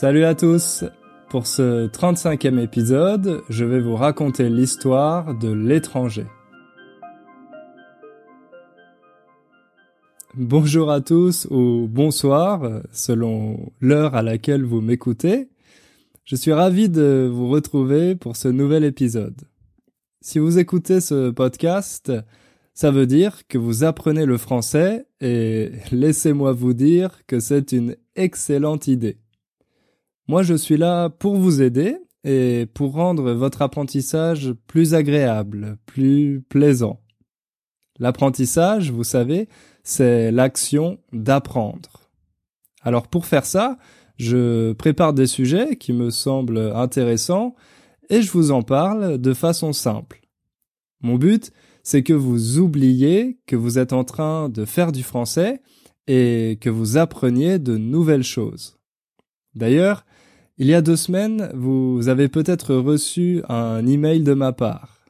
Salut à tous Pour ce 35e épisode, je vais vous raconter l'histoire de l'étranger. Bonjour à tous ou bonsoir, selon l'heure à laquelle vous m'écoutez. Je suis ravi de vous retrouver pour ce nouvel épisode. Si vous écoutez ce podcast, ça veut dire que vous apprenez le français et laissez-moi vous dire que c'est une excellente idée. Moi, je suis là pour vous aider et pour rendre votre apprentissage plus agréable, plus plaisant. L'apprentissage, vous savez, c'est l'action d'apprendre. Alors pour faire ça, je prépare des sujets qui me semblent intéressants et je vous en parle de façon simple. Mon but, c'est que vous oubliez que vous êtes en train de faire du français et que vous appreniez de nouvelles choses. D'ailleurs, il y a deux semaines, vous avez peut-être reçu un email de ma part.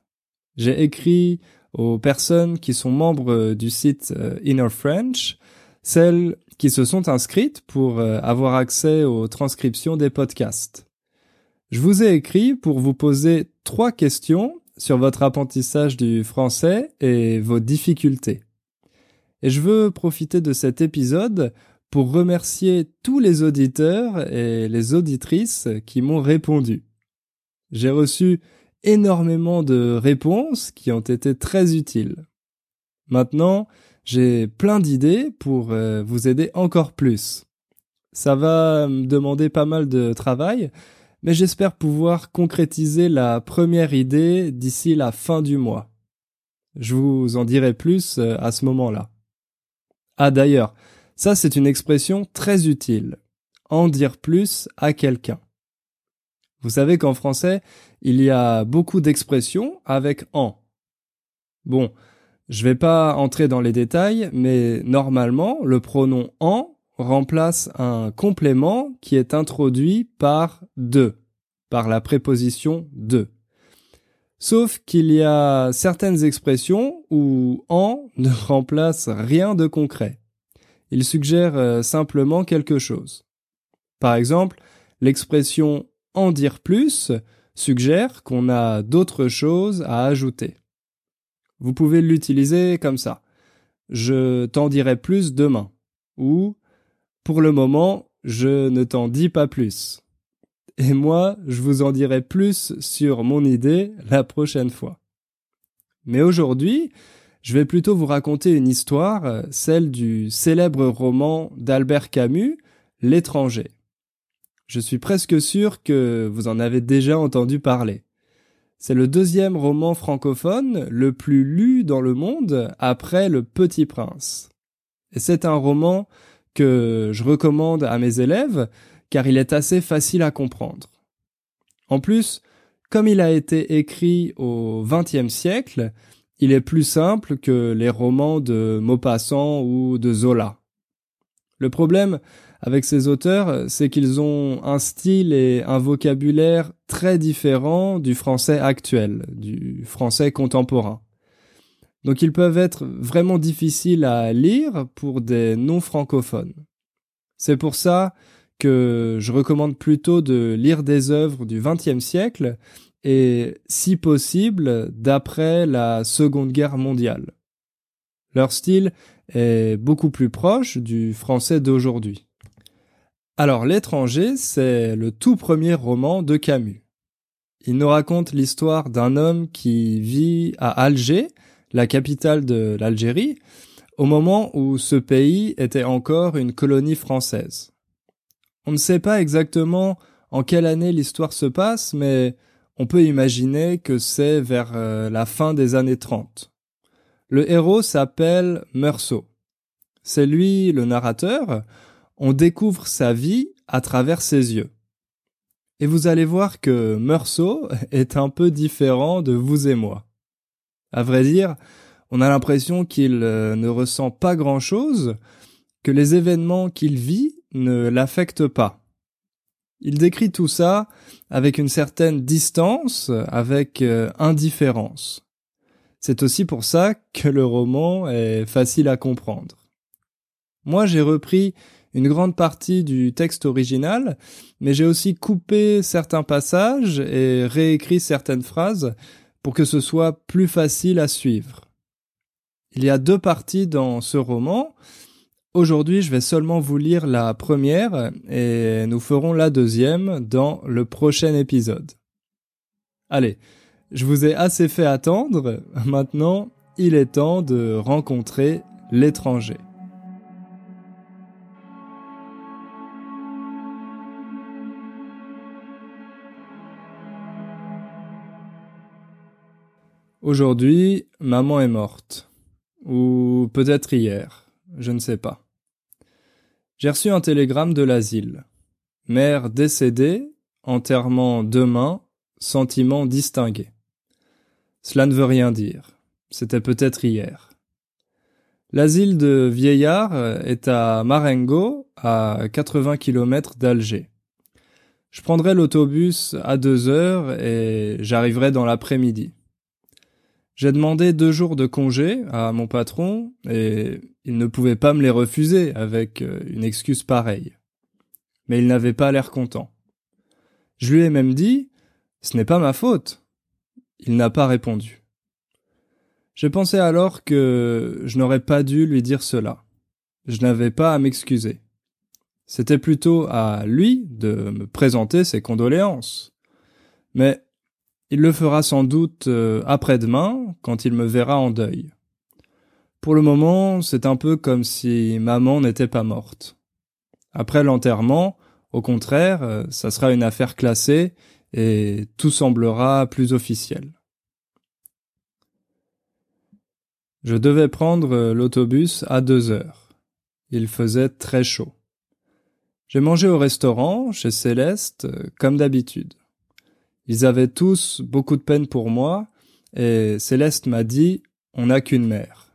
J'ai écrit aux personnes qui sont membres du site euh, Inner French, celles qui se sont inscrites pour euh, avoir accès aux transcriptions des podcasts. Je vous ai écrit pour vous poser trois questions sur votre apprentissage du français et vos difficultés. Et je veux profiter de cet épisode pour remercier tous les auditeurs et les auditrices qui m'ont répondu. J'ai reçu énormément de réponses qui ont été très utiles. Maintenant, j'ai plein d'idées pour euh, vous aider encore plus. Ça va me demander pas mal de travail, mais j'espère pouvoir concrétiser la première idée d'ici la fin du mois. Je vous en dirai plus euh, à ce moment-là. Ah d'ailleurs, ça, c'est une expression très utile. En dire plus à quelqu'un. Vous savez qu'en français, il y a beaucoup d'expressions avec en. Bon, je vais pas entrer dans les détails, mais normalement, le pronom en remplace un complément qui est introduit par de, par la préposition de. Sauf qu'il y a certaines expressions où en ne remplace rien de concret il suggère euh, simplement quelque chose. Par exemple, l'expression en dire plus suggère qu'on a d'autres choses à ajouter. Vous pouvez l'utiliser comme ça. Je t'en dirai plus demain. Ou, pour le moment, je ne t'en dis pas plus. Et moi, je vous en dirai plus sur mon idée la prochaine fois. Mais aujourd'hui, je vais plutôt vous raconter une histoire, euh, celle du célèbre roman d'Albert Camus, L'étranger. Je suis presque sûr que vous en avez déjà entendu parler. C'est le deuxième roman francophone le plus lu dans le monde après Le Petit Prince. Et c'est un roman que je recommande à mes élèves car il est assez facile à comprendre. En plus, comme il a été écrit au XXe siècle, il est plus simple que les romans de Maupassant ou de Zola. Le problème avec ces auteurs, c'est qu'ils ont un style et un vocabulaire très différents du français actuel, du français contemporain. Donc ils peuvent être vraiment difficiles à lire pour des non-francophones. C'est pour ça que je recommande plutôt de lire des œuvres du XXe siècle et, si possible, d'après la Seconde Guerre mondiale. Leur style est beaucoup plus proche du français d'aujourd'hui. Alors, L'étranger, c'est le tout premier roman de Camus. Il nous raconte l'histoire d'un homme qui vit à Alger, la capitale de l'Algérie, au moment où ce pays était encore une colonie française. On ne sait pas exactement en quelle année l'histoire se passe, mais on peut imaginer que c'est vers euh, la fin des années 30. Le héros s'appelle Meursault. C'est lui le narrateur. On découvre sa vie à travers ses yeux. Et vous allez voir que Meursault est un peu différent de vous et moi. À vrai dire, on a l'impression qu'il euh, ne ressent pas grand-chose, que les événements qu'il vit ne l'affectent pas. Il décrit tout ça avec une certaine distance, avec euh, indifférence. C'est aussi pour ça que le roman est facile à comprendre. Moi, j'ai repris une grande partie du texte original, mais j'ai aussi coupé certains passages et réécrit certaines phrases pour que ce soit plus facile à suivre. Il y a deux parties dans ce roman. Aujourd'hui, je vais seulement vous lire la première et nous ferons la deuxième dans le prochain épisode. Allez, je vous ai assez fait attendre. Maintenant, il est temps de rencontrer l'étranger. Aujourd'hui, maman est morte. Ou peut-être hier, je ne sais pas. J'ai reçu un télégramme de l'asile. Mère décédée, enterrement demain, sentiment distingué. Cela ne veut rien dire. C'était peut-être hier. L'asile de vieillards est à Marengo, à 80 km d'Alger. Je prendrai l'autobus à deux heures et j'arriverai dans l'après-midi. J'ai demandé deux jours de congé à mon patron et il ne pouvait pas me les refuser avec euh, une excuse pareille. Mais il n'avait pas l'air content. Je lui ai même dit Ce n'est pas ma faute. Il n'a pas répondu. J'ai pensé alors que je n'aurais pas dû lui dire cela. Je n'avais pas à m'excuser. C'était plutôt à lui de me présenter ses condoléances. Mais il le fera sans doute euh, après-demain, quand il me verra en deuil. Pour le moment, c'est un peu comme si maman n'était pas morte. Après l'enterrement, au contraire, euh, ça sera une affaire classée et tout semblera plus officiel. Je devais prendre euh, l'autobus à deux heures. Il faisait très chaud. J'ai mangé au restaurant, chez Céleste, comme d'habitude. Ils avaient tous beaucoup de peine pour moi, et Céleste m'a dit On n'a qu'une mère.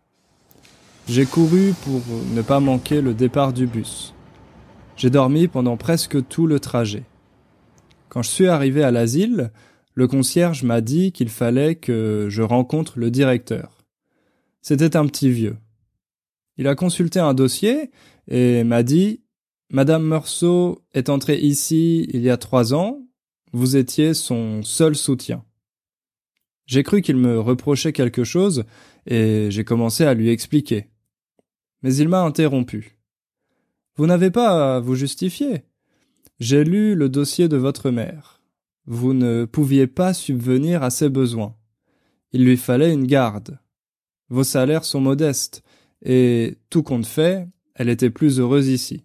J'ai couru pour ne pas manquer le départ du bus. J'ai dormi pendant presque tout le trajet. Quand je suis arrivé à l'asile, le concierge m'a dit qu'il fallait que je rencontre le directeur. C'était un petit vieux. Il a consulté un dossier et m'a dit Madame Meursault est entrée ici il y a trois ans, vous étiez son seul soutien. J'ai cru qu'il me reprochait quelque chose, et j'ai commencé à lui expliquer. Mais il m'a interrompu. Vous n'avez pas à vous justifier. J'ai lu le dossier de votre mère. Vous ne pouviez pas subvenir à ses besoins. Il lui fallait une garde. Vos salaires sont modestes, et tout compte fait, elle était plus heureuse ici.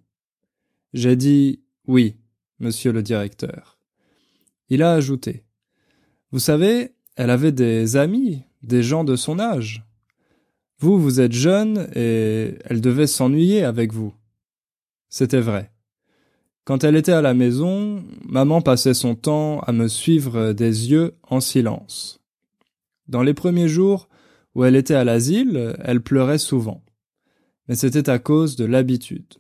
J'ai dit oui, monsieur le directeur. Il a ajouté Vous savez, elle avait des amis, des gens de son âge. Vous, vous êtes jeune et elle devait s'ennuyer avec vous. C'était vrai. Quand elle était à la maison, maman passait son temps à me suivre des yeux en silence. Dans les premiers jours où elle était à l'asile, elle pleurait souvent. Mais c'était à cause de l'habitude.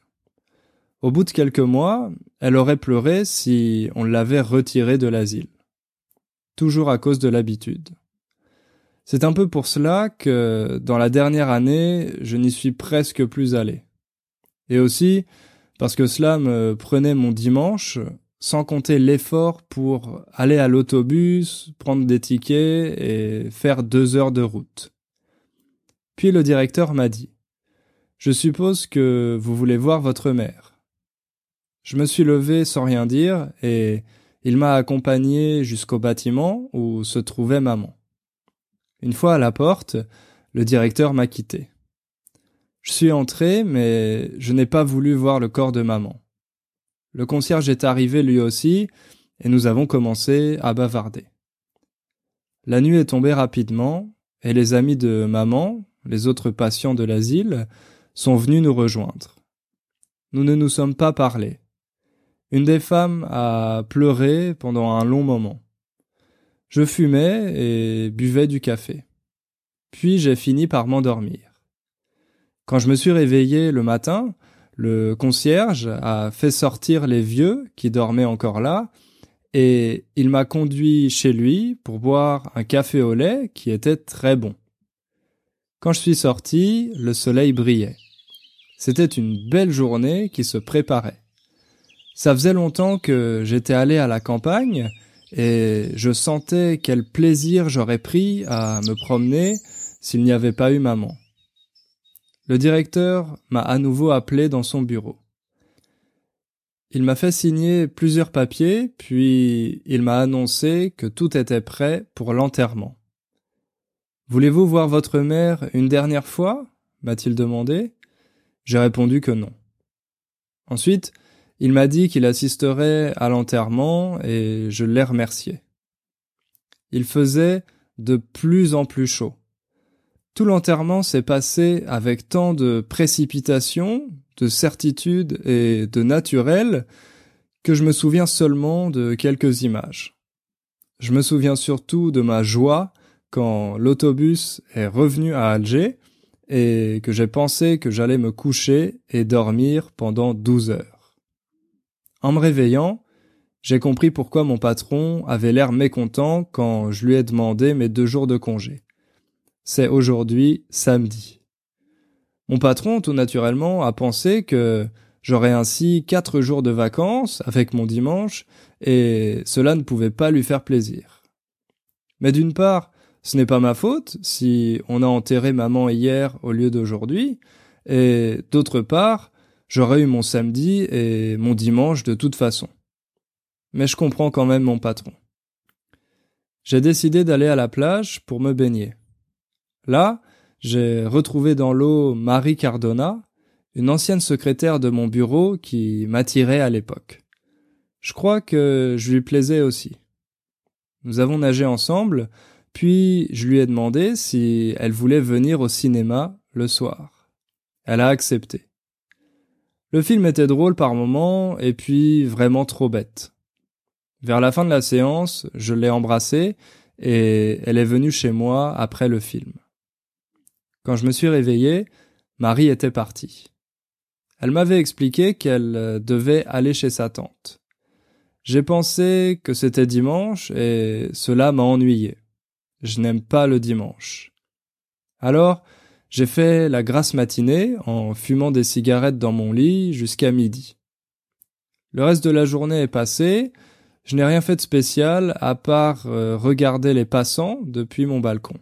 Au bout de quelques mois, elle aurait pleuré si on l'avait retirée de l'asile. Toujours à cause de l'habitude. C'est un peu pour cela que, dans la dernière année, je n'y suis presque plus allé. Et aussi, parce que cela me prenait mon dimanche, sans compter l'effort pour aller à l'autobus, prendre des tickets et faire deux heures de route. Puis le directeur m'a dit, Je suppose que vous voulez voir votre mère. Je me suis levé sans rien dire et il m'a accompagné jusqu'au bâtiment où se trouvait maman. Une fois à la porte, le directeur m'a quitté. Je suis entré, mais je n'ai pas voulu voir le corps de maman. Le concierge est arrivé lui aussi, et nous avons commencé à bavarder. La nuit est tombée rapidement, et les amis de maman, les autres patients de l'asile, sont venus nous rejoindre. Nous ne nous sommes pas parlé. Une des femmes a pleuré pendant un long moment. Je fumais et buvais du café. Puis j'ai fini par m'endormir. Quand je me suis réveillé le matin, le concierge a fait sortir les vieux qui dormaient encore là, et il m'a conduit chez lui pour boire un café au lait qui était très bon. Quand je suis sorti, le soleil brillait. C'était une belle journée qui se préparait. Ça faisait longtemps que j'étais allé à la campagne et je sentais quel plaisir j'aurais pris à me promener s'il n'y avait pas eu maman. Le directeur m'a à nouveau appelé dans son bureau. Il m'a fait signer plusieurs papiers, puis il m'a annoncé que tout était prêt pour l'enterrement. Voulez-vous voir votre mère une dernière fois? m'a-t-il demandé. J'ai répondu que non. Ensuite, il m'a dit qu'il assisterait à l'enterrement et je l'ai remercié. Il faisait de plus en plus chaud. Tout l'enterrement s'est passé avec tant de précipitation, de certitude et de naturel que je me souviens seulement de quelques images. Je me souviens surtout de ma joie quand l'autobus est revenu à Alger et que j'ai pensé que j'allais me coucher et dormir pendant douze heures. En me réveillant, j'ai compris pourquoi mon patron avait l'air mécontent quand je lui ai demandé mes deux jours de congé. C'est aujourd'hui samedi. Mon patron, tout naturellement, a pensé que j'aurais ainsi quatre jours de vacances avec mon dimanche, et cela ne pouvait pas lui faire plaisir. Mais d'une part, ce n'est pas ma faute si on a enterré maman hier au lieu d'aujourd'hui, et d'autre part, j'aurais eu mon samedi et mon dimanche de toute façon. Mais je comprends quand même mon patron. J'ai décidé d'aller à la plage pour me baigner. Là, j'ai retrouvé dans l'eau Marie Cardona, une ancienne secrétaire de mon bureau qui m'attirait à l'époque. Je crois que je lui plaisais aussi. Nous avons nagé ensemble, puis je lui ai demandé si elle voulait venir au cinéma le soir. Elle a accepté. Le film était drôle par moments et puis vraiment trop bête. Vers la fin de la séance, je l'ai embrassée et elle est venue chez moi après le film. Quand je me suis réveillé, Marie était partie. Elle m'avait expliqué qu'elle euh, devait aller chez sa tante. J'ai pensé que c'était dimanche et cela m'a ennuyé. Je n'aime pas le dimanche. Alors, j'ai fait la grasse matinée en fumant des cigarettes dans mon lit jusqu'à midi. Le reste de la journée est passé, je n'ai rien fait de spécial à part euh, regarder les passants depuis mon balcon.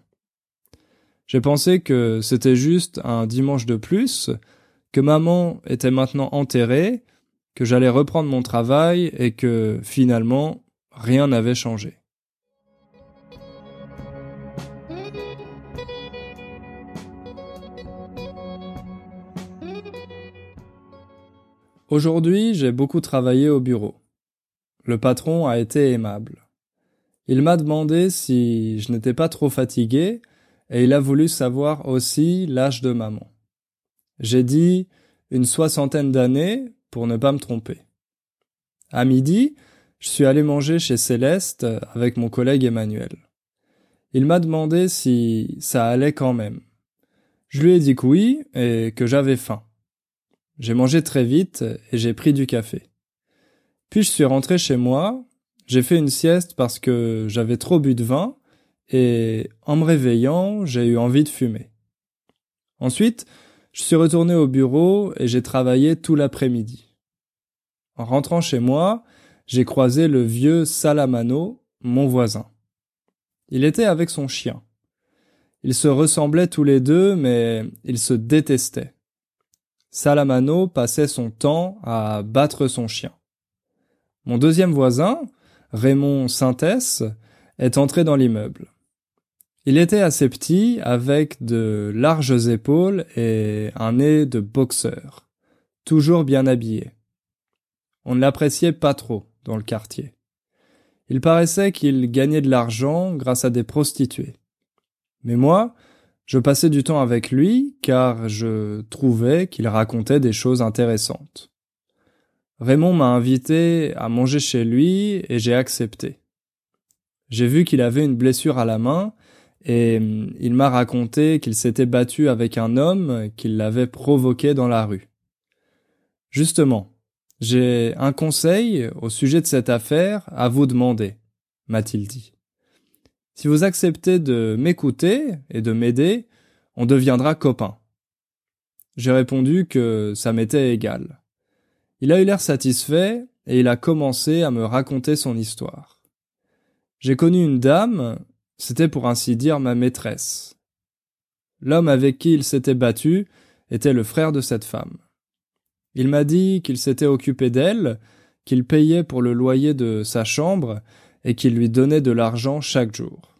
J'ai pensé que c'était juste un dimanche de plus, que maman était maintenant enterrée, que j'allais reprendre mon travail et que finalement rien n'avait changé. Aujourd'hui, j'ai beaucoup travaillé au bureau. Le patron a été aimable. Il m'a demandé si je n'étais pas trop fatigué et il a voulu savoir aussi l'âge de maman. J'ai dit une soixantaine d'années pour ne pas me tromper. À midi, je suis allé manger chez Céleste avec mon collègue Emmanuel. Il m'a demandé si ça allait quand même. Je lui ai dit que oui et que j'avais faim. J'ai mangé très vite et j'ai pris du café. Puis je suis rentré chez moi, j'ai fait une sieste parce que j'avais trop bu de vin et en me réveillant, j'ai eu envie de fumer. Ensuite, je suis retourné au bureau et j'ai travaillé tout l'après-midi. En rentrant chez moi, j'ai croisé le vieux Salamano, mon voisin. Il était avec son chien. Ils se ressemblaient tous les deux, mais ils se détestaient. Salamano passait son temps à battre son chien. Mon deuxième voisin, Raymond Sintès, est entré dans l'immeuble. Il était assez petit, avec de larges épaules et un nez de boxeur, toujours bien habillé. On ne l'appréciait pas trop dans le quartier. Il paraissait qu'il gagnait de l'argent grâce à des prostituées. Mais moi, je passais du temps avec lui car je trouvais qu'il racontait des choses intéressantes. Raymond m'a invité à manger chez lui et j'ai accepté. J'ai vu qu'il avait une blessure à la main et hum, il m'a raconté qu'il s'était battu avec un homme qui l'avait provoqué dans la rue. Justement, j'ai un conseil au sujet de cette affaire à vous demander, m'a-t-il dit. Si vous acceptez de m'écouter et de m'aider, on deviendra copains. J'ai répondu que ça m'était égal. Il a eu l'air satisfait et il a commencé à me raconter son histoire. J'ai connu une dame, c'était pour ainsi dire ma maîtresse. L'homme avec qui il s'était battu était le frère de cette femme. Il m'a dit qu'il s'était occupé d'elle, qu'il payait pour le loyer de sa chambre et qu'il lui donnait de l'argent chaque jour.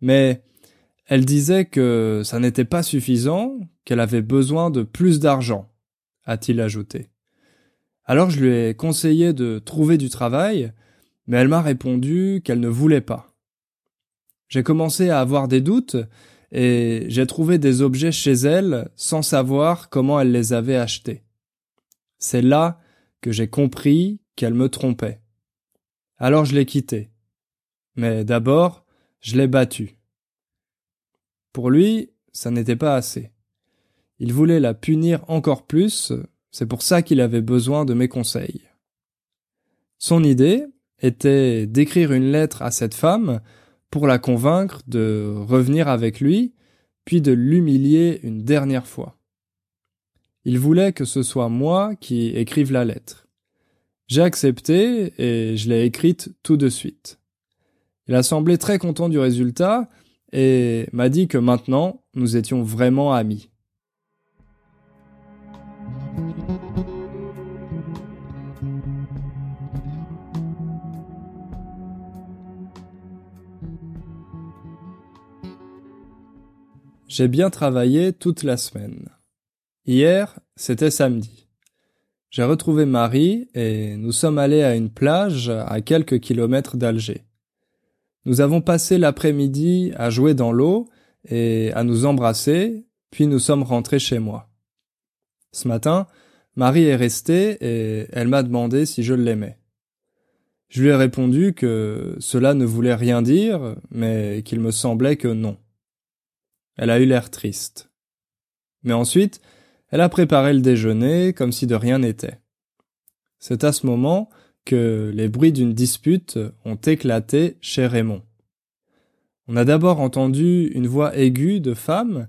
Mais elle disait que ça n'était pas suffisant, qu'elle avait besoin de plus d'argent, a-t-il ajouté. Alors je lui ai conseillé de trouver du travail, mais elle m'a répondu qu'elle ne voulait pas. J'ai commencé à avoir des doutes et j'ai trouvé des objets chez elle sans savoir comment elle les avait achetés. C'est là que j'ai compris qu'elle me trompait. Alors je l'ai quittée. Mais d'abord, je l'ai battue. Pour lui, ça n'était pas assez. Il voulait la punir encore plus, c'est pour ça qu'il avait besoin de mes conseils. Son idée était d'écrire une lettre à cette femme pour la convaincre de revenir avec lui, puis de l'humilier une dernière fois. Il voulait que ce soit moi qui écrive la lettre. J'ai accepté et je l'ai écrite tout de suite. Il a semblé très content du résultat et m'a dit que maintenant nous étions vraiment amis. J'ai bien travaillé toute la semaine. Hier, c'était samedi. J'ai retrouvé Marie et nous sommes allés à une plage à quelques kilomètres d'Alger. Nous avons passé l'après-midi à jouer dans l'eau et à nous embrasser, puis nous sommes rentrés chez moi. Ce matin, Marie est restée et elle m'a demandé si je l'aimais. Je lui ai répondu que cela ne voulait rien dire, mais qu'il me semblait que non. Elle a eu l'air triste. Mais ensuite, elle a préparé le déjeuner comme si de rien n'était. C'est à ce moment que les bruits d'une dispute ont éclaté chez Raymond. On a d'abord entendu une voix aiguë de femme,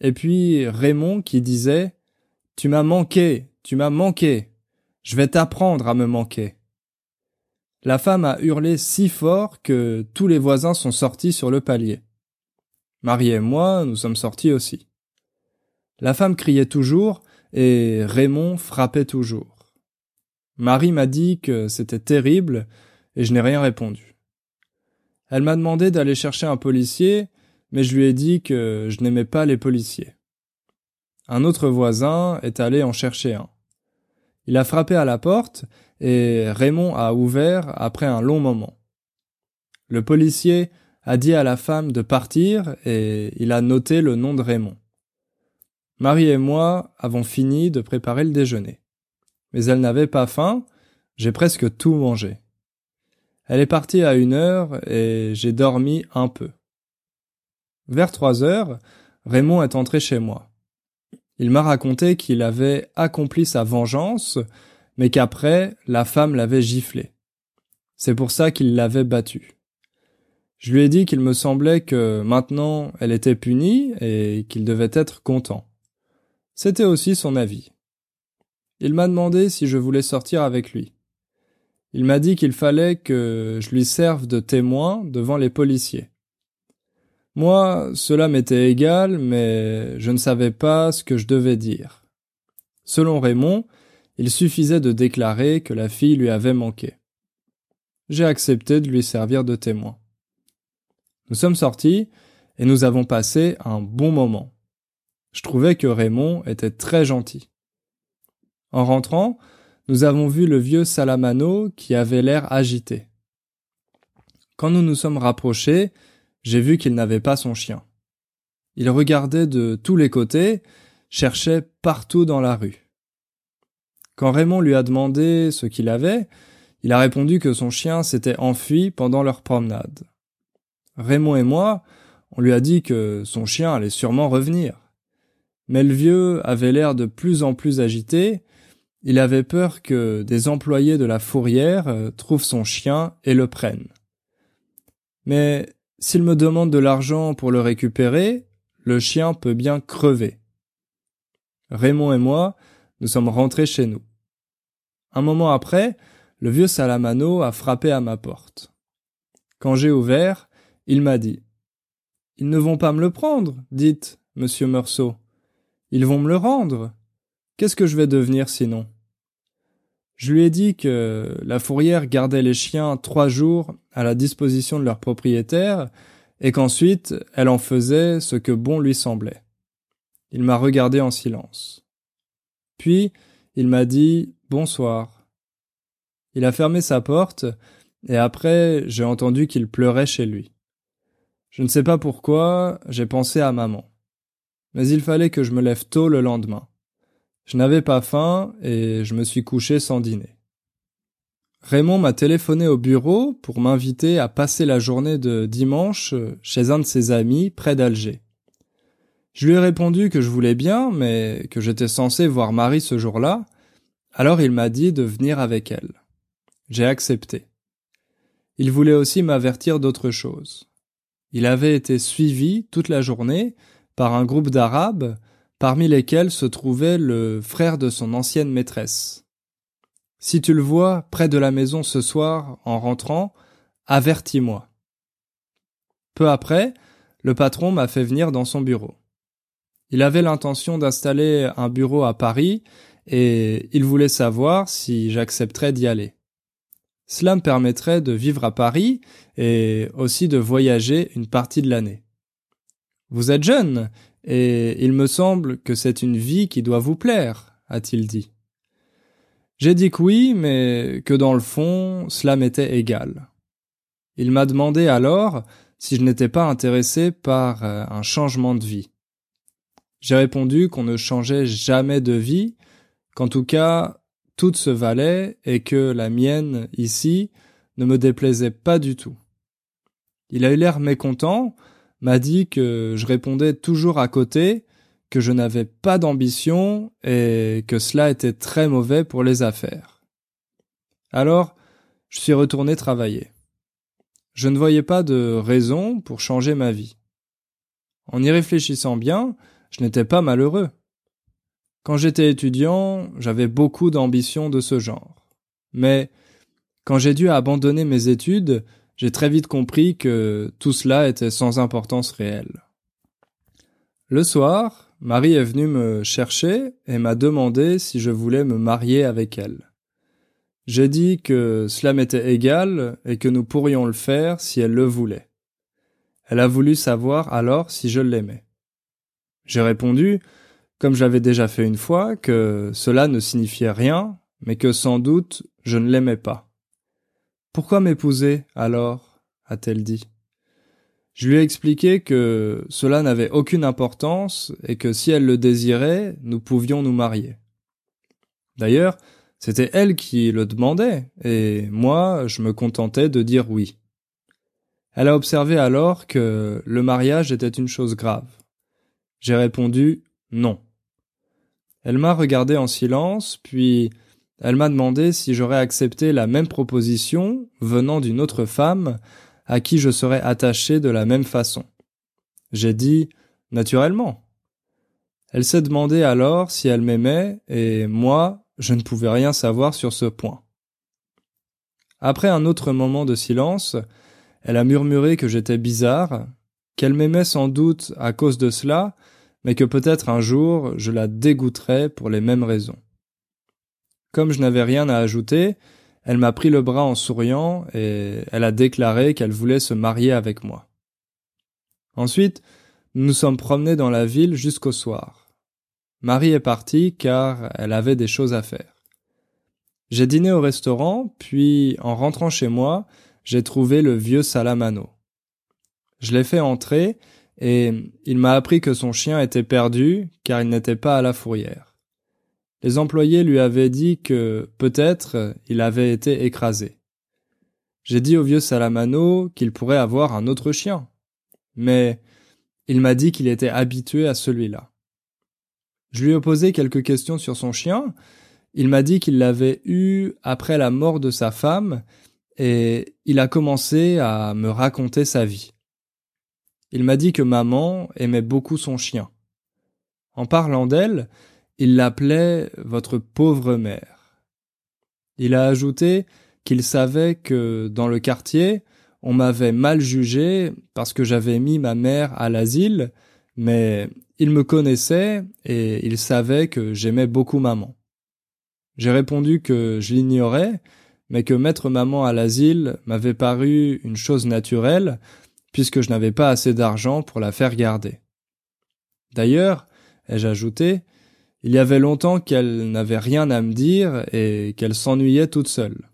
et puis Raymond qui disait Tu m'as manqué, tu m'as manqué, je vais t'apprendre à me manquer. La femme a hurlé si fort que tous les voisins sont sortis sur le palier. Marie et moi, nous sommes sortis aussi. La femme criait toujours et Raymond frappait toujours. Marie m'a dit que c'était terrible et je n'ai rien répondu. Elle m'a demandé d'aller chercher un policier, mais je lui ai dit que je n'aimais pas les policiers. Un autre voisin est allé en chercher un. Il a frappé à la porte et Raymond a ouvert après un long moment. Le policier a dit à la femme de partir et il a noté le nom de Raymond. Marie et moi avons fini de préparer le déjeuner. Mais elle n'avait pas faim, j'ai presque tout mangé. Elle est partie à une heure et j'ai dormi un peu. Vers trois heures, Raymond est entré chez moi. Il m'a raconté qu'il avait accompli sa vengeance, mais qu'après, la femme l'avait giflé. C'est pour ça qu'il l'avait battue. Je lui ai dit qu'il me semblait que maintenant elle était punie et qu'il devait être content. C'était aussi son avis. Il m'a demandé si je voulais sortir avec lui. Il m'a dit qu'il fallait que je lui serve de témoin devant les policiers. Moi, cela m'était égal, mais je ne savais pas ce que je devais dire. Selon Raymond, il suffisait de déclarer que la fille lui avait manqué. J'ai accepté de lui servir de témoin. Nous sommes sortis et nous avons passé un bon moment. Je trouvais que Raymond était très gentil. En rentrant, nous avons vu le vieux Salamano qui avait l'air agité. Quand nous nous sommes rapprochés, j'ai vu qu'il n'avait pas son chien. Il regardait de tous les côtés, cherchait partout dans la rue. Quand Raymond lui a demandé ce qu'il avait, il a répondu que son chien s'était enfui pendant leur promenade. Raymond et moi, on lui a dit que son chien allait sûrement revenir. Mais le vieux avait l'air de plus en plus agité, il avait peur que des employés de la fourrière euh, trouvent son chien et le prennent. Mais s'il me demande de l'argent pour le récupérer, le chien peut bien crever. Raymond et moi, nous sommes rentrés chez nous. Un moment après, le vieux Salamano a frappé à ma porte. Quand j'ai ouvert, il m'a dit Ils ne vont pas me le prendre, dites, monsieur Meursault. Ils vont me le rendre. Qu'est-ce que je vais devenir sinon? Je lui ai dit que la fourrière gardait les chiens trois jours à la disposition de leur propriétaire et qu'ensuite elle en faisait ce que bon lui semblait. Il m'a regardé en silence. Puis il m'a dit bonsoir. Il a fermé sa porte et après j'ai entendu qu'il pleurait chez lui. Je ne sais pas pourquoi, j'ai pensé à maman. Mais il fallait que je me lève tôt le lendemain. Je n'avais pas faim et je me suis couché sans dîner. Raymond m'a téléphoné au bureau pour m'inviter à passer la journée de dimanche chez un de ses amis près d'Alger. Je lui ai répondu que je voulais bien, mais que j'étais censé voir Marie ce jour-là, alors il m'a dit de venir avec elle. J'ai accepté. Il voulait aussi m'avertir d'autre chose. Il avait été suivi toute la journée par un groupe d'Arabes parmi lesquels se trouvait le frère de son ancienne maîtresse. Si tu le vois près de la maison ce soir en rentrant, avertis-moi. Peu après, le patron m'a fait venir dans son bureau. Il avait l'intention d'installer un bureau à Paris et il voulait savoir si j'accepterais d'y aller. Cela me permettrait de vivre à Paris et aussi de voyager une partie de l'année. Vous êtes jeune et il me semble que c'est une vie qui doit vous plaire, a-t-il dit. J'ai dit que oui, mais que dans le fond, cela m'était égal. Il m'a demandé alors si je n'étais pas intéressé par euh, un changement de vie. J'ai répondu qu'on ne changeait jamais de vie, qu'en tout cas, toute se valait et que la mienne, ici, ne me déplaisait pas du tout. Il a eu l'air mécontent, m'a dit que je répondais toujours à côté, que je n'avais pas d'ambition et que cela était très mauvais pour les affaires. Alors, je suis retourné travailler. Je ne voyais pas de raison pour changer ma vie. En y réfléchissant bien, je n'étais pas malheureux. Quand j'étais étudiant, j'avais beaucoup d'ambitions de ce genre. Mais quand j'ai dû abandonner mes études, j'ai très vite compris que tout cela était sans importance réelle. Le soir, Marie est venue me chercher et m'a demandé si je voulais me marier avec elle. J'ai dit que cela m'était égal et que nous pourrions le faire si elle le voulait. Elle a voulu savoir alors si je l'aimais. J'ai répondu, comme j'avais déjà fait une fois, que cela ne signifiait rien, mais que sans doute je ne l'aimais pas. Pourquoi m'épouser, alors? a-t-elle dit. Je lui ai expliqué que cela n'avait aucune importance et que si elle le désirait, nous pouvions nous marier. D'ailleurs, c'était elle qui le demandait, et moi, je me contentais de dire oui. Elle a observé alors que le mariage était une chose grave. J'ai répondu non. Elle m'a regardé en silence, puis elle m'a demandé si j'aurais accepté la même proposition venant d'une autre femme à qui je serais attaché de la même façon. J'ai dit naturellement. Elle s'est demandé alors si elle m'aimait et moi, je ne pouvais rien savoir sur ce point. Après un autre moment de silence, elle a murmuré que j'étais bizarre, qu'elle m'aimait sans doute à cause de cela, mais que peut-être un jour je la dégoûterais pour les mêmes raisons. Comme je n'avais rien à ajouter, elle m'a pris le bras en souriant et elle a déclaré qu'elle voulait se marier avec moi. Ensuite, nous nous sommes promenés dans la ville jusqu'au soir. Marie est partie car elle avait des choses à faire. J'ai dîné au restaurant, puis en rentrant chez moi, j'ai trouvé le vieux Salamano. Je l'ai fait entrer et il m'a appris que son chien était perdu car il n'était pas à la fourrière. Les employés lui avaient dit que, peut-être, il avait été écrasé. J'ai dit au vieux Salamano qu'il pourrait avoir un autre chien. Mais il m'a dit qu'il était habitué à celui-là. Je lui ai posé quelques questions sur son chien. Il m'a dit qu'il l'avait eu après la mort de sa femme et il a commencé à me raconter sa vie. Il m'a dit que maman aimait beaucoup son chien. En parlant d'elle, il l'appelait votre pauvre mère. Il a ajouté qu'il savait que dans le quartier, on m'avait mal jugé parce que j'avais mis ma mère à l'asile, mais il me connaissait et il savait que j'aimais beaucoup maman. J'ai répondu que je l'ignorais, mais que mettre maman à l'asile m'avait paru une chose naturelle, puisque je n'avais pas assez d'argent pour la faire garder. D'ailleurs, ai-je ajouté, il y avait longtemps qu'elle n'avait rien à me dire et qu'elle s'ennuyait toute seule.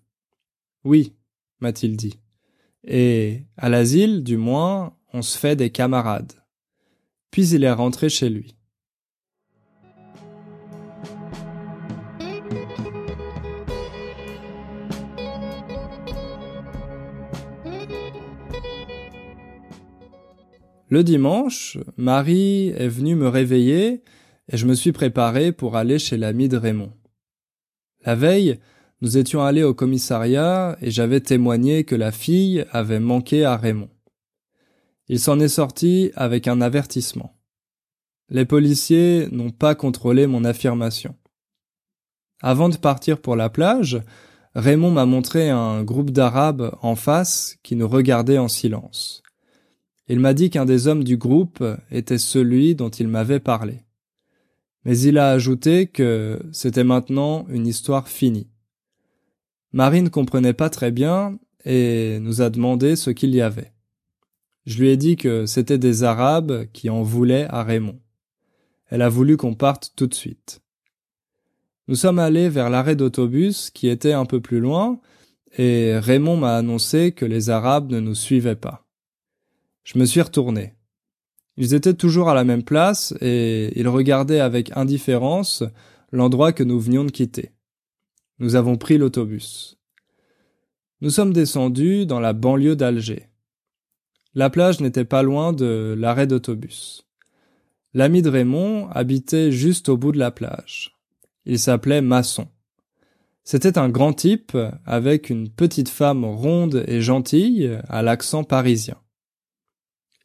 Oui, m'a-t-il dit. Et à l'asile, du moins, on se fait des camarades. Puis il est rentré chez lui. Le dimanche, Marie est venue me réveiller et je me suis préparé pour aller chez l'ami de Raymond. La veille, nous étions allés au commissariat et j'avais témoigné que la fille avait manqué à Raymond. Il s'en est sorti avec un avertissement. Les policiers n'ont pas contrôlé mon affirmation. Avant de partir pour la plage, Raymond m'a montré un groupe d'Arabes en face qui nous regardait en silence. Il m'a dit qu'un des hommes du groupe était celui dont il m'avait parlé. Mais il a ajouté que c'était maintenant une histoire finie. Marie ne comprenait pas très bien et nous a demandé ce qu'il y avait. Je lui ai dit que c'était des Arabes qui en voulaient à Raymond. Elle a voulu qu'on parte tout de suite. Nous sommes allés vers l'arrêt d'autobus qui était un peu plus loin et Raymond m'a annoncé que les Arabes ne nous suivaient pas. Je me suis retourné. Ils étaient toujours à la même place et ils regardaient avec indifférence l'endroit que nous venions de quitter. Nous avons pris l'autobus. Nous sommes descendus dans la banlieue d'Alger. La plage n'était pas loin de l'arrêt d'autobus. L'ami de Raymond habitait juste au bout de la plage. Il s'appelait Masson. C'était un grand type avec une petite femme ronde et gentille à l'accent parisien.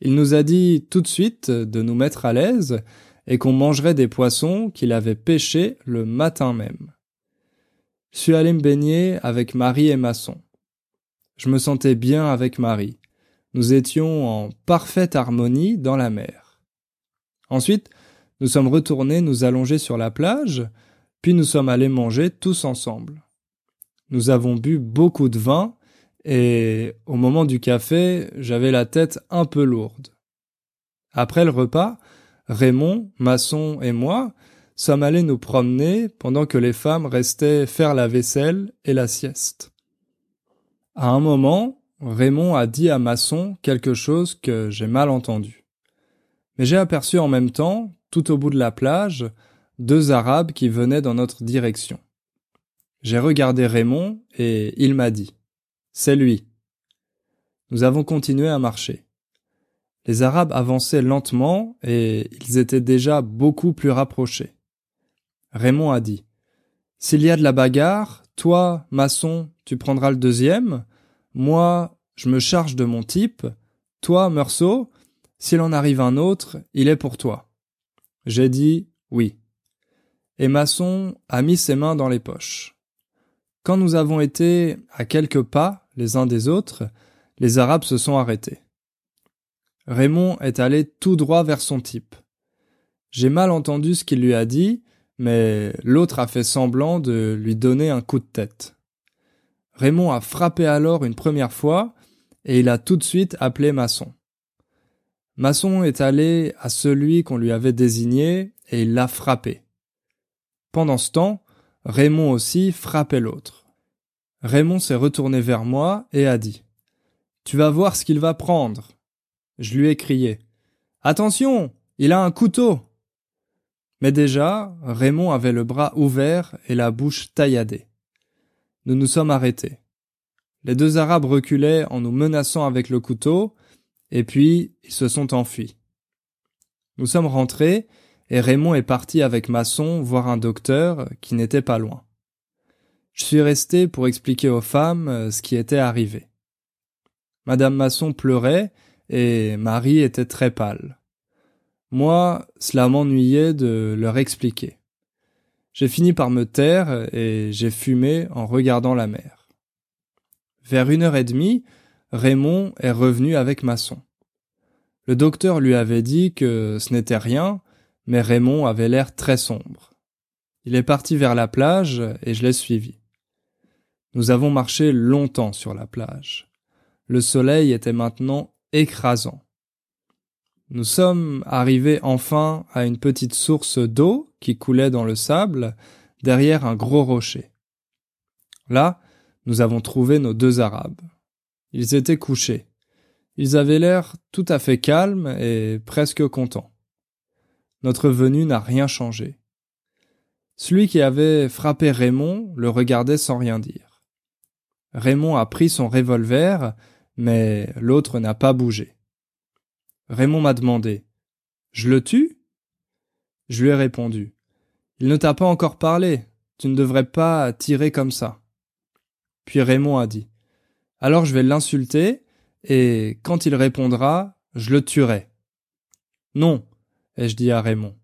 Il nous a dit tout de suite de nous mettre à l'aise et qu'on mangerait des poissons qu'il avait pêchés le matin même. Je suis allé me baigner avec Marie et Masson. Je me sentais bien avec Marie. Nous étions en parfaite harmonie dans la mer. Ensuite, nous sommes retournés nous allonger sur la plage, puis nous sommes allés manger tous ensemble. Nous avons bu beaucoup de vin et au moment du café, j'avais la tête un peu lourde. Après le repas, Raymond, Masson et moi sommes allés nous promener pendant que les femmes restaient faire la vaisselle et la sieste. À un moment, Raymond a dit à Masson quelque chose que j'ai mal entendu. Mais j'ai aperçu en même temps, tout au bout de la plage, deux Arabes qui venaient dans notre direction. J'ai regardé Raymond et il m'a dit c'est lui. Nous avons continué à marcher. Les Arabes avançaient lentement et ils étaient déjà beaucoup plus rapprochés. Raymond a dit S'il y a de la bagarre, toi, maçon, tu prendras le deuxième, moi, je me charge de mon type, toi, Meursault, s'il en arrive un autre, il est pour toi. J'ai dit oui. Et Masson a mis ses mains dans les poches. Quand nous avons été à quelques pas les uns des autres, les Arabes se sont arrêtés. Raymond est allé tout droit vers son type. J'ai mal entendu ce qu'il lui a dit, mais l'autre a fait semblant de lui donner un coup de tête. Raymond a frappé alors une première fois, et il a tout de suite appelé Masson. Masson est allé à celui qu'on lui avait désigné, et il l'a frappé. Pendant ce temps, Raymond aussi frappait l'autre. Raymond s'est retourné vers moi et a dit Tu vas voir ce qu'il va prendre. Je lui ai crié Attention, il a un couteau. Mais déjà, Raymond avait le bras ouvert et la bouche tailladée. Nous nous sommes arrêtés. Les deux Arabes reculaient en nous menaçant avec le couteau, et puis ils se sont enfuis. Nous sommes rentrés, et Raymond est parti avec Masson voir un docteur qui n'était pas loin. Je suis resté pour expliquer aux femmes euh, ce qui était arrivé. Madame Masson pleurait et Marie était très pâle. Moi, cela m'ennuyait de leur expliquer. J'ai fini par me taire et j'ai fumé en regardant la mer. Vers une heure et demie, Raymond est revenu avec Masson. Le docteur lui avait dit que ce n'était rien, mais Raymond avait l'air très sombre. Il est parti vers la plage et je l'ai suivi. Nous avons marché longtemps sur la plage. Le soleil était maintenant écrasant. Nous sommes arrivés enfin à une petite source d'eau qui coulait dans le sable derrière un gros rocher. Là, nous avons trouvé nos deux Arabes. Ils étaient couchés. Ils avaient l'air tout à fait calmes et presque contents. Notre venue n'a rien changé. Celui qui avait frappé Raymond le regardait sans rien dire. Raymond a pris son revolver, mais l'autre n'a pas bougé. Raymond m'a demandé Je le tue? Je lui ai répondu Il ne t'a pas encore parlé, tu ne devrais pas tirer comme ça. Puis Raymond a dit Alors je vais l'insulter, et quand il répondra, je le tuerai. Non, ai-je dit à Raymond.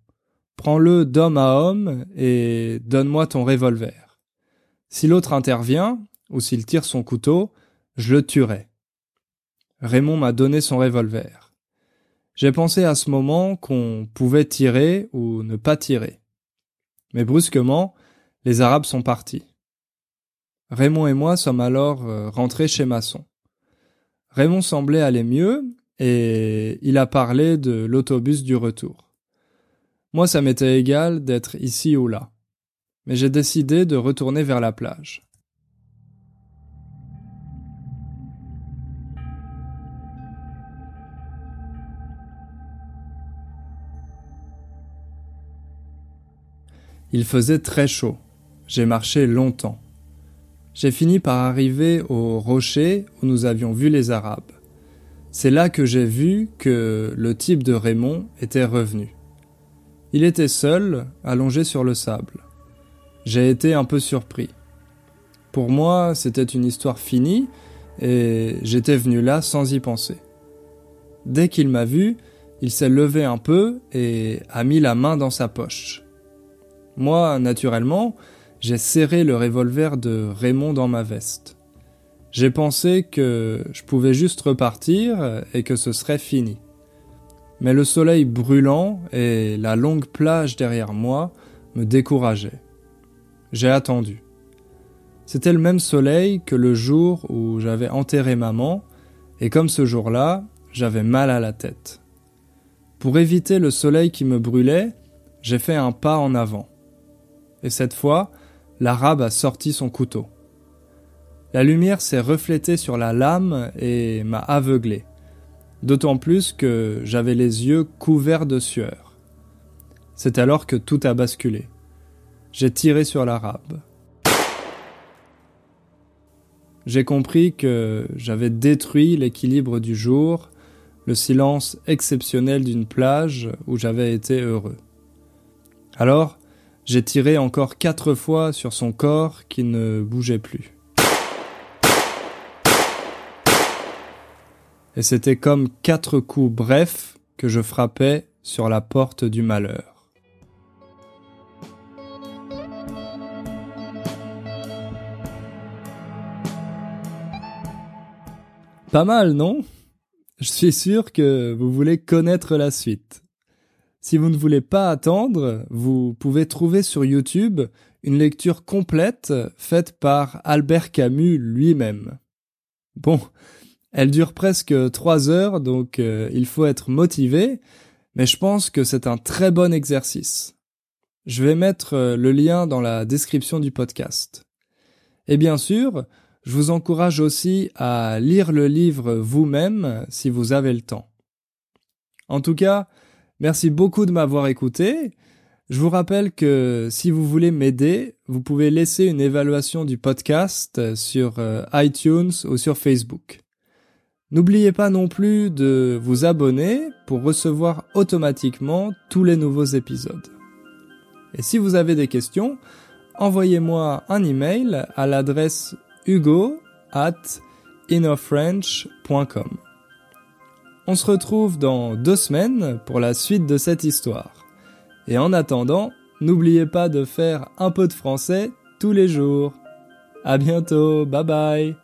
Prends-le d'homme à homme et donne-moi ton revolver. Si l'autre intervient, ou s'il tire son couteau, je le tuerai. Raymond m'a donné son revolver. J'ai pensé à ce moment qu'on pouvait tirer ou ne pas tirer. Mais brusquement, les Arabes sont partis. Raymond et moi sommes alors euh, rentrés chez Masson. Raymond semblait aller mieux et il a parlé de l'autobus du retour. Moi, ça m'était égal d'être ici ou là. Mais j'ai décidé de retourner vers la plage. Il faisait très chaud. J'ai marché longtemps. J'ai fini par arriver au rocher où nous avions vu les Arabes. C'est là que j'ai vu que le type de Raymond était revenu. Il était seul, allongé sur le sable. J'ai été un peu surpris. Pour moi, c'était une histoire finie, et j'étais venu là sans y penser. Dès qu'il m'a vu, il s'est levé un peu et a mis la main dans sa poche. Moi, naturellement, j'ai serré le revolver de Raymond dans ma veste. J'ai pensé que je pouvais juste repartir et que ce serait fini. Mais le soleil brûlant et la longue plage derrière moi me décourageaient. J'ai attendu. C'était le même soleil que le jour où j'avais enterré maman, et comme ce jour-là, j'avais mal à la tête. Pour éviter le soleil qui me brûlait, j'ai fait un pas en avant et cette fois, l'arabe a sorti son couteau. La lumière s'est reflétée sur la lame et m'a aveuglé, d'autant plus que j'avais les yeux couverts de sueur. C'est alors que tout a basculé. J'ai tiré sur l'arabe. J'ai compris que j'avais détruit l'équilibre du jour, le silence exceptionnel d'une plage où j'avais été heureux. Alors, j'ai tiré encore quatre fois sur son corps qui ne bougeait plus. Et c'était comme quatre coups brefs que je frappais sur la porte du malheur. Pas mal, non? Je suis sûr que vous voulez connaître la suite. Si vous ne voulez pas attendre, vous pouvez trouver sur YouTube une lecture complète faite par Albert Camus lui-même. Bon, elle dure presque trois heures, donc euh, il faut être motivé, mais je pense que c'est un très bon exercice. Je vais mettre euh, le lien dans la description du podcast. Et bien sûr, je vous encourage aussi à lire le livre vous-même si vous avez le temps. En tout cas, Merci beaucoup de m'avoir écouté. Je vous rappelle que si vous voulez m'aider, vous pouvez laisser une évaluation du podcast sur euh, iTunes ou sur Facebook. N'oubliez pas non plus de vous abonner pour recevoir automatiquement tous les nouveaux épisodes. Et si vous avez des questions, envoyez-moi un email à l'adresse hugo at innofrench.com. On se retrouve dans deux semaines pour la suite de cette histoire. Et en attendant, n'oubliez pas de faire un peu de français tous les jours. À bientôt, bye bye